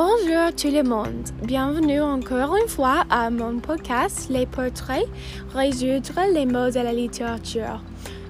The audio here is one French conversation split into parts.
Bonjour tout le monde, bienvenue encore une fois à mon podcast Les portraits, résoudre les mots de la littérature.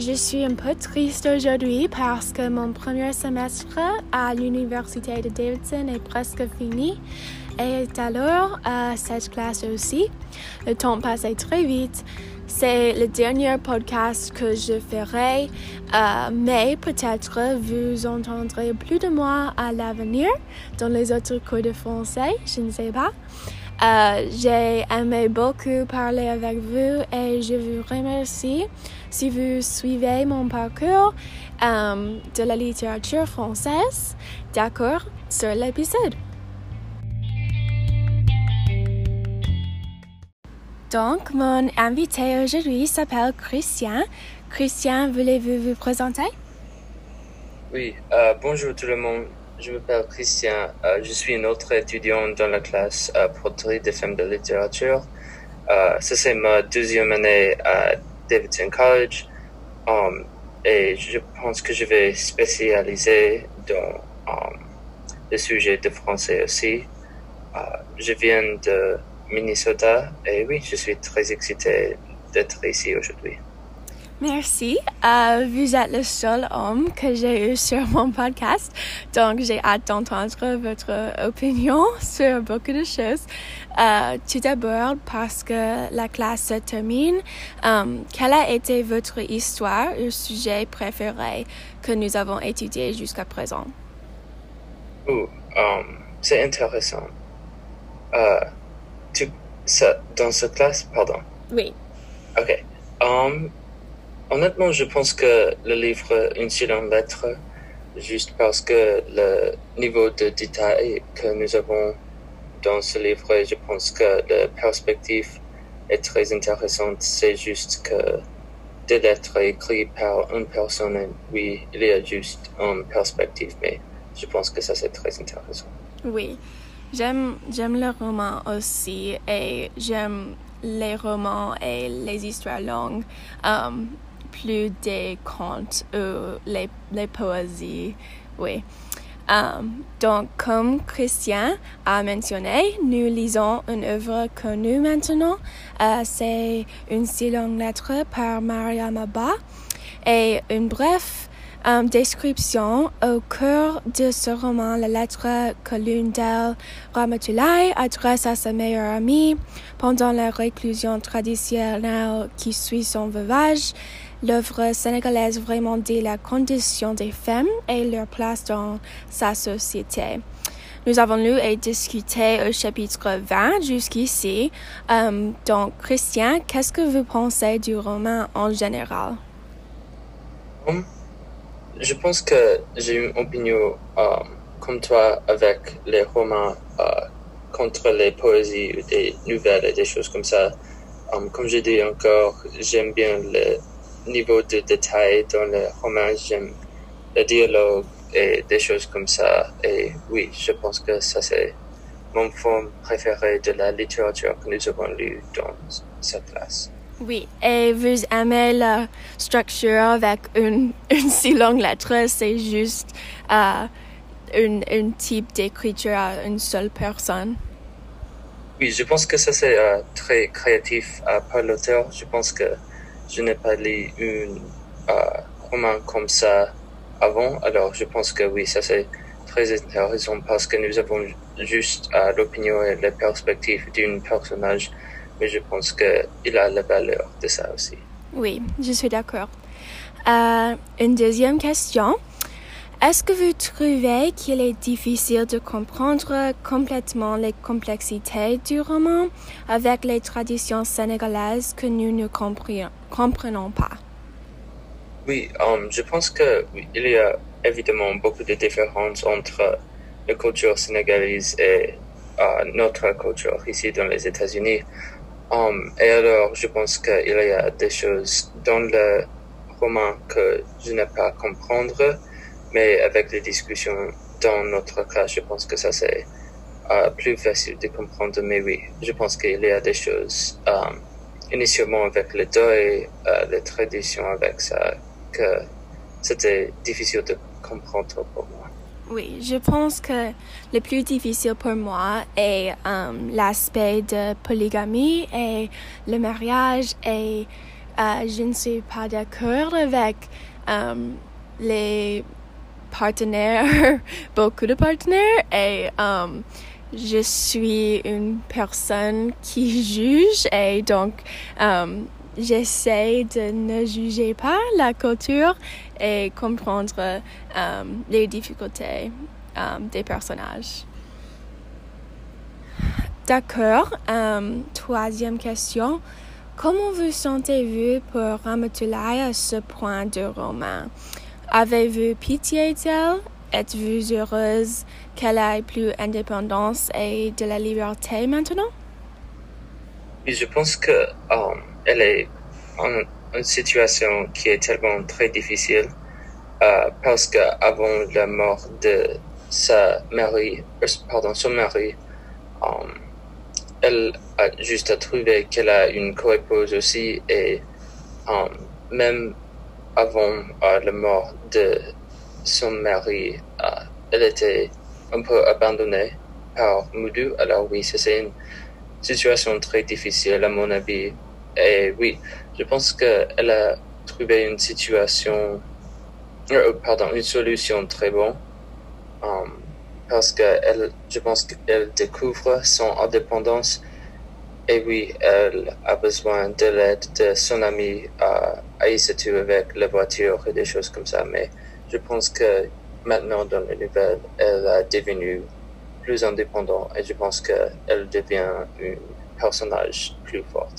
Je suis un peu triste aujourd'hui parce que mon premier semestre à l'université de Davidson est presque fini et alors à cette classe aussi. Le temps passe très vite c'est le dernier podcast que je ferai, euh, mais peut-être vous entendrez plus de moi à l'avenir dans les autres cours de français, je ne sais pas. Euh, j'ai aimé beaucoup parler avec vous et je vous remercie si vous suivez mon parcours euh, de la littérature française. D'accord sur l'épisode. Donc, mon invité aujourd'hui s'appelle Christian. Christian, voulez-vous vous présenter? Oui, euh, bonjour tout le monde. Je m'appelle Christian. Euh, je suis un autre étudiant dans la classe euh, des femmes de littérature. Euh, c'est ma deuxième année à Davidson College. Um, et je pense que je vais spécialiser dans um, le sujet de français aussi. Uh, je viens de Minnesota. Et oui, je suis très excité d'être ici aujourd'hui. Merci. Euh, vous êtes le seul homme que j'ai eu sur mon podcast, donc j'ai hâte d'entendre votre opinion sur beaucoup de choses. Euh, tout d'abord, parce que la classe se termine, euh, quelle a été votre histoire ou sujet préféré que nous avons étudié jusqu'à présent? Oh, c'est intéressant. Euh, tu, ça, dans cette classe, pardon. Oui. Ok. Um, honnêtement, je pense que le livre Une seule lettre, juste parce que le niveau de détail que nous avons dans ce livre, je pense que la perspective est très intéressante. C'est juste que des lettres écrites par une personne, oui, il y a juste une perspective, mais je pense que ça c'est très intéressant. Oui. J'aime, j'aime le roman aussi et j'aime les romans et les histoires longues um, plus des contes ou les, les poésies. Oui. Um, donc, comme Christian a mentionné, nous lisons une œuvre connue maintenant. Uh, c'est une si longue lettre par Mariam Abba et une bref Um, description au cœur de ce roman, la lettre que l'une d'elles, Ramatulai, adresse à sa meilleure amie pendant la réclusion traditionnelle qui suit son veuvage. L'œuvre sénégalaise vraiment dit la condition des femmes et leur place dans sa société. Nous avons lu et discuté au chapitre 20 jusqu'ici. Um, donc, Christian, qu'est-ce que vous pensez du roman en général? Um, je pense que j'ai une opinion euh, comme toi avec les romans euh, contre les poésies ou des nouvelles et des choses comme ça. Um, comme j'ai dit encore, j'aime bien le niveau de détail dans les romans, j'aime le dialogue et des choses comme ça. Et oui, je pense que ça c'est mon forme préférée de la littérature que nous avons lu dans cette classe. Oui, et vous aimez la structure avec une, une si longue lettre, c'est juste euh, un, type d'écriture à une seule personne. Oui, je pense que ça c'est euh, très créatif euh, par l'auteur. Je pense que je n'ai pas lu un euh, roman comme ça avant, alors je pense que oui, ça c'est très intéressant parce que nous avons juste l'opinion et la perspective d'un personnage mais je pense qu'il a la valeur de ça aussi. Oui, je suis d'accord. Euh, une deuxième question. Est-ce que vous trouvez qu'il est difficile de comprendre complètement les complexités du roman avec les traditions sénégalaises que nous ne comprenons pas? Oui, um, je pense qu'il oui, y a évidemment beaucoup de différences entre la culture sénégalaise et uh, notre culture ici dans les États-Unis. Et alors, je pense qu'il y a des choses dans le roman que je n'ai pas comprendre, mais avec les discussions dans notre cas, je pense que ça c'est euh, plus facile de comprendre. Mais oui, je pense qu'il y a des choses, um, initialement avec le deuil, euh, les traditions avec ça, que c'était difficile de comprendre pour moi. Oui, je pense que le plus difficile pour moi est um, l'aspect de polygamie et le mariage et uh, je ne suis pas d'accord avec um, les partenaires, beaucoup de partenaires et je suis une personne qui juge et donc j'essaie de ne juger pas la culture et comprendre um, les difficultés um, des personnages. D'accord. Um, troisième question. Comment vous sentez-vous pour Ramatulai à ce point du roman? Avez-vous pitié d'elle? Êtes-vous heureuse qu'elle ait plus d'indépendance et de la liberté maintenant? je pense que um, elle est en une situation qui est tellement très difficile euh, parce que avant la mort de sa mari, euh, pardon, son mari, um, elle a juste trouvé qu'elle a une co-épouse aussi et même avant euh, la mort de son mari, euh, elle était un peu abandonnée par Moudou. Alors oui, c'est une situation très difficile à mon avis. Et oui, je pense qu'elle a trouvé une situation, euh, pardon, une solution très bonne. Um, parce que elle, je pense qu'elle découvre son indépendance et oui, elle a besoin de l'aide de son ami à Aïssatou avec la voiture et des choses comme ça. Mais je pense que maintenant dans le nouvelle, elle a devenu plus indépendante et je pense qu'elle devient un personnage plus fort.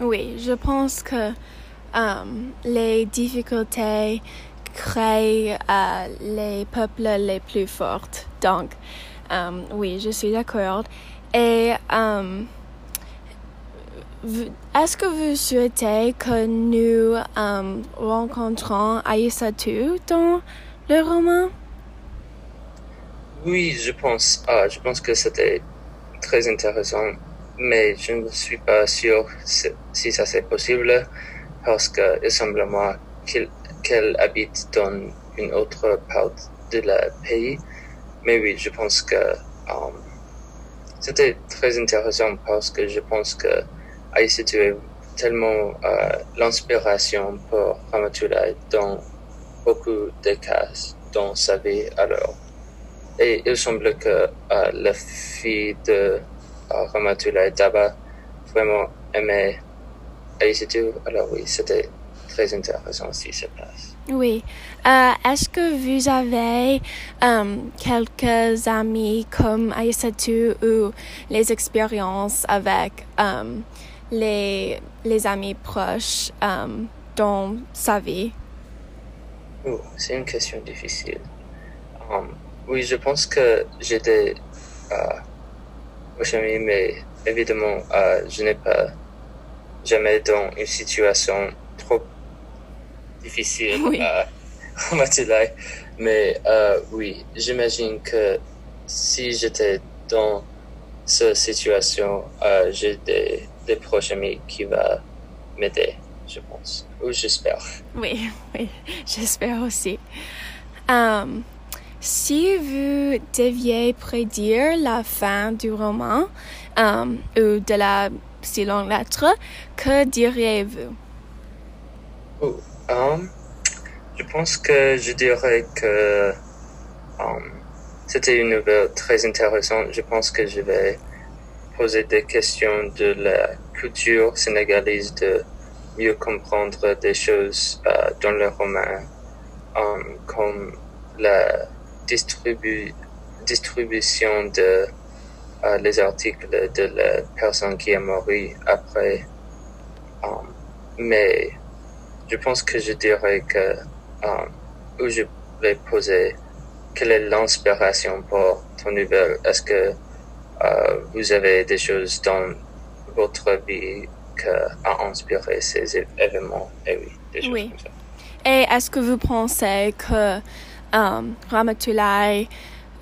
Oui, je pense que um, les difficultés créent uh, les peuples les plus forts. Donc, um, oui, je suis d'accord. Et um, est-ce que vous souhaitez que nous rencontrons Aïssatou dans le roman? Oui, je pense. Ah, je pense que c'était très intéressant mais je ne suis pas sûr si ça c'est possible parce que il semble moi qu'elle habite dans une autre partie de la pays. Mais oui, je pense que um, c'était très intéressant parce que je pense que Aïssatou est tellement euh, l'inspiration pour Ramatoulaye dans beaucoup de cas dans sa vie alors. Et il semble que euh, la fille de Ramatullah Daba vraiment aimé Aïssatou. Alors oui, c'était très intéressant aussi cette place. Oui. Euh, Est-ce que vous avez um, quelques amis comme Aïssatou ou les expériences avec um, les, les amis proches um, dans sa vie? Oh, c'est une question difficile. Um, oui, je pense que j'étais uh, mais évidemment, euh, je n'ai pas jamais dans une situation trop difficile oui. à Mais euh, oui, j'imagine que si j'étais dans cette situation, euh, j'ai des, des proches amis qui vont m'aider, je pense. Ou j'espère. Oui, oui, j'espère aussi. Um, si vous deviez prédire la fin du roman um, ou de la si longue lettre, que diriez-vous? Oh, um, je pense que je dirais que um, c'était une nouvelle très intéressante. Je pense que je vais poser des questions de la culture sénégalaise, de mieux comprendre des choses uh, dans le roman, um, comme la distribu distribution de uh, les articles de la personne qui est morte après. Um, mais je pense que je dirais que um, où je vais poser quelle est l'inspiration pour ton nouvelle? Est-ce que vous avez des choses dans votre vie qui a inspiré ces événements? Et eh oui, des choses oui. comme ça. Et est-ce que vous pensez que um, Ramatulai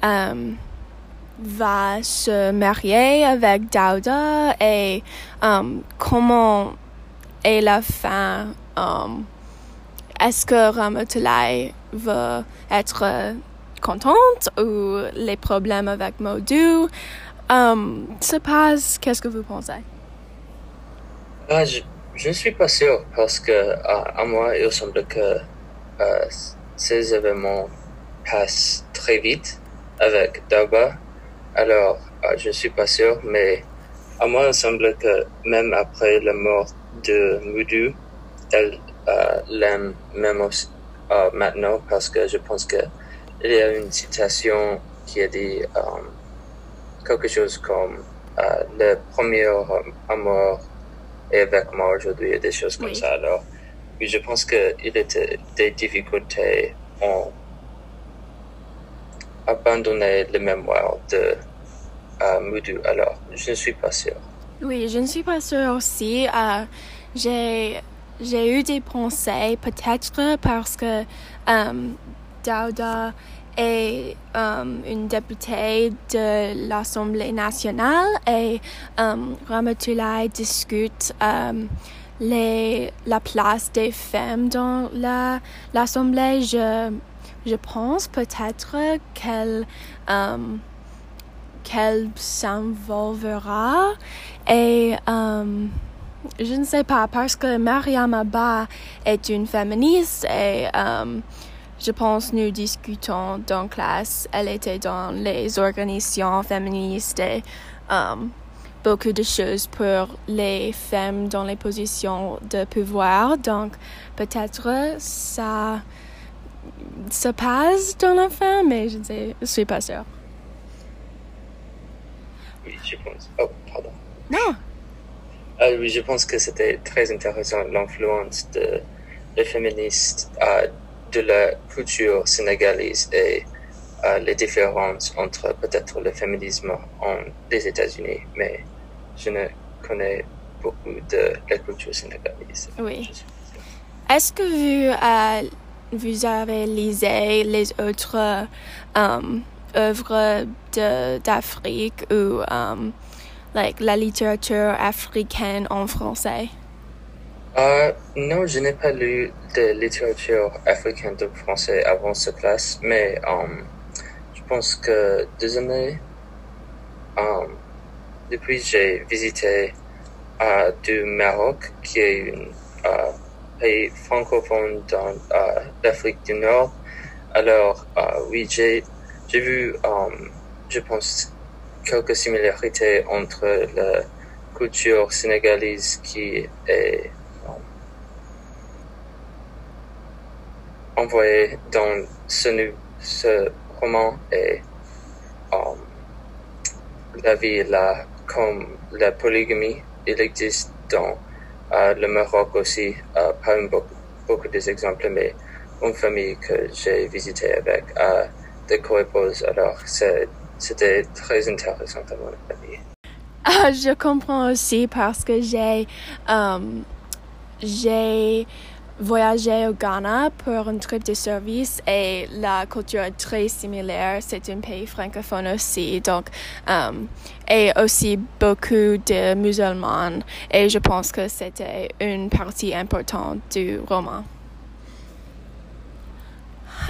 um, va se marier avec Dauda et um, comment est la fin um, est-ce que Ramatulai va être contente ou les problèmes avec Modu se passent. Qu'est-ce que vous pensez? Ah, je, ne suis pas sûr parce que à moi, il semble que euh, ces événements très vite avec Darba. Alors, euh, je ne suis pas sûr, mais à moi, il semble que même après la mort de Moudou, elle euh, l'aime même euh, maintenant parce que je pense que il y a une citation qui a dit quelque chose comme le premier amour est avec moi aujourd'hui et des choses comme ça. Alors, je pense qu'il était des difficultés en abandonner le mémoire de euh, Moudou. Alors, je ne suis pas sûre. Oui, je ne suis pas sûre aussi. Euh, j'ai, j'ai eu des pensées, peut-être parce que euh, Dauda est euh, une députée de l'Assemblée nationale et Ramatulai discute les, la place des femmes dans la, l'Assemblée. Je, je pense peut-être qu'elle euh, qu'elle et euh, je ne sais pas parce que Mariam Abba est une féministe et euh, je pense nous discutons dans classe. Elle était dans les organisations féministes et um, beaucoup de choses pour les femmes dans les positions de pouvoir. Donc peut-être ça se passe dans la fin, mais je ne je suis pas sûre. Oui, je pense. Oh, pardon. Non. Ah, oui, je pense que c'était très intéressant l'influence de les féministes euh, de la culture sénégalaise et euh, les différences entre peut-être le féminisme en des États-Unis, mais je ne connais beaucoup de la culture sénégalaise. Oui. Est-ce que vous, euh, vous avez lisé les autres um, œuvres d'Afrique ou um, like, la littérature africaine en français? Uh, non, je n'ai pas lu de littérature africaine de français avant cette classe, mais um, je pense que deux années, um, depuis j'ai visité uh, du Maroc, qui est un uh, francophone dans uh, l'Afrique du Nord. Alors, uh, oui, j'ai vu, um, je pense, quelques similarités entre la culture sénégalaise qui est envoyé dans ce, roman et la vie là comme la polygamie il existe dans le Maroc aussi uh, pas un beaucoup, beaucoup d'exemples mais une famille que j'ai visité avec uh, des co-épouses alors c'était très intéressant à mon avis ah, je comprends aussi parce que j'ai voyager au Ghana pour un trip de service et la culture est très similaire. C'est un pays francophone aussi, donc um, et aussi beaucoup de musulmans. Et je pense que c'était une partie importante du roman.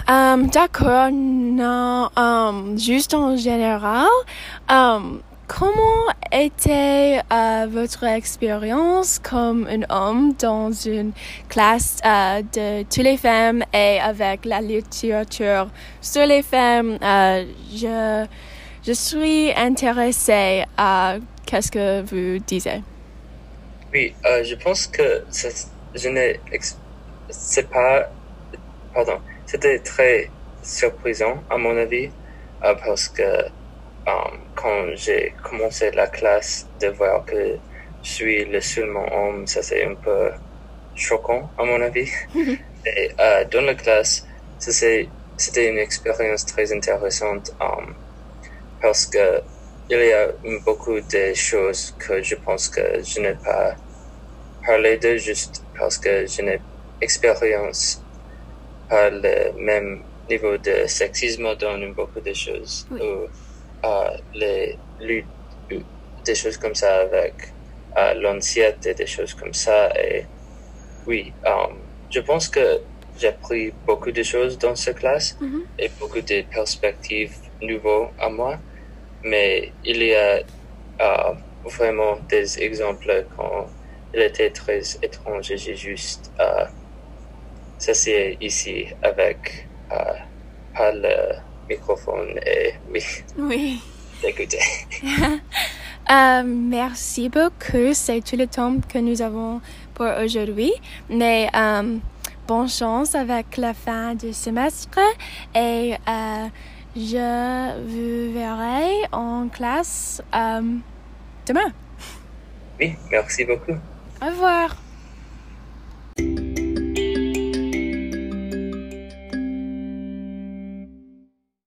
Um, D'accord, non, um, juste en général. Comment était euh, votre expérience comme un homme dans une classe euh, de toutes les femmes et avec la littérature sur les femmes? Euh, je, je suis intéressée à qu'est-ce que vous disiez. Oui, je pense que je n'ai, c'est pas, pardon, c'était très surprisant à mon avis parce que Um, quand j'ai commencé la classe, de voir que je suis le seul homme, ça c'est un peu choquant à mon avis. Et euh, dans la classe, c'était une expérience très intéressante um, parce que il y a beaucoup de choses que je pense que je n'ai pas parlé de juste parce que je n'ai expérience pas le même niveau de sexisme dans beaucoup de choses les luttes, des choses comme ça avec euh, l'ancienne et des choses comme ça. Et oui, um, je pense que j'ai appris beaucoup de choses dans cette classe et beaucoup de perspectives nouvelles à moi. Mais il y a euh, vraiment des exemples quand il était très étrange et j'ai juste euh, s'asseoir ici avec euh, pas le microphone et oui, Oui. écouter. Euh, merci beaucoup. C'est tout le temps que nous avons pour aujourd'hui. Mais euh, bonne chance avec la fin du semestre et euh, je vous verrai en classe euh, demain. Oui, merci beaucoup. Au revoir.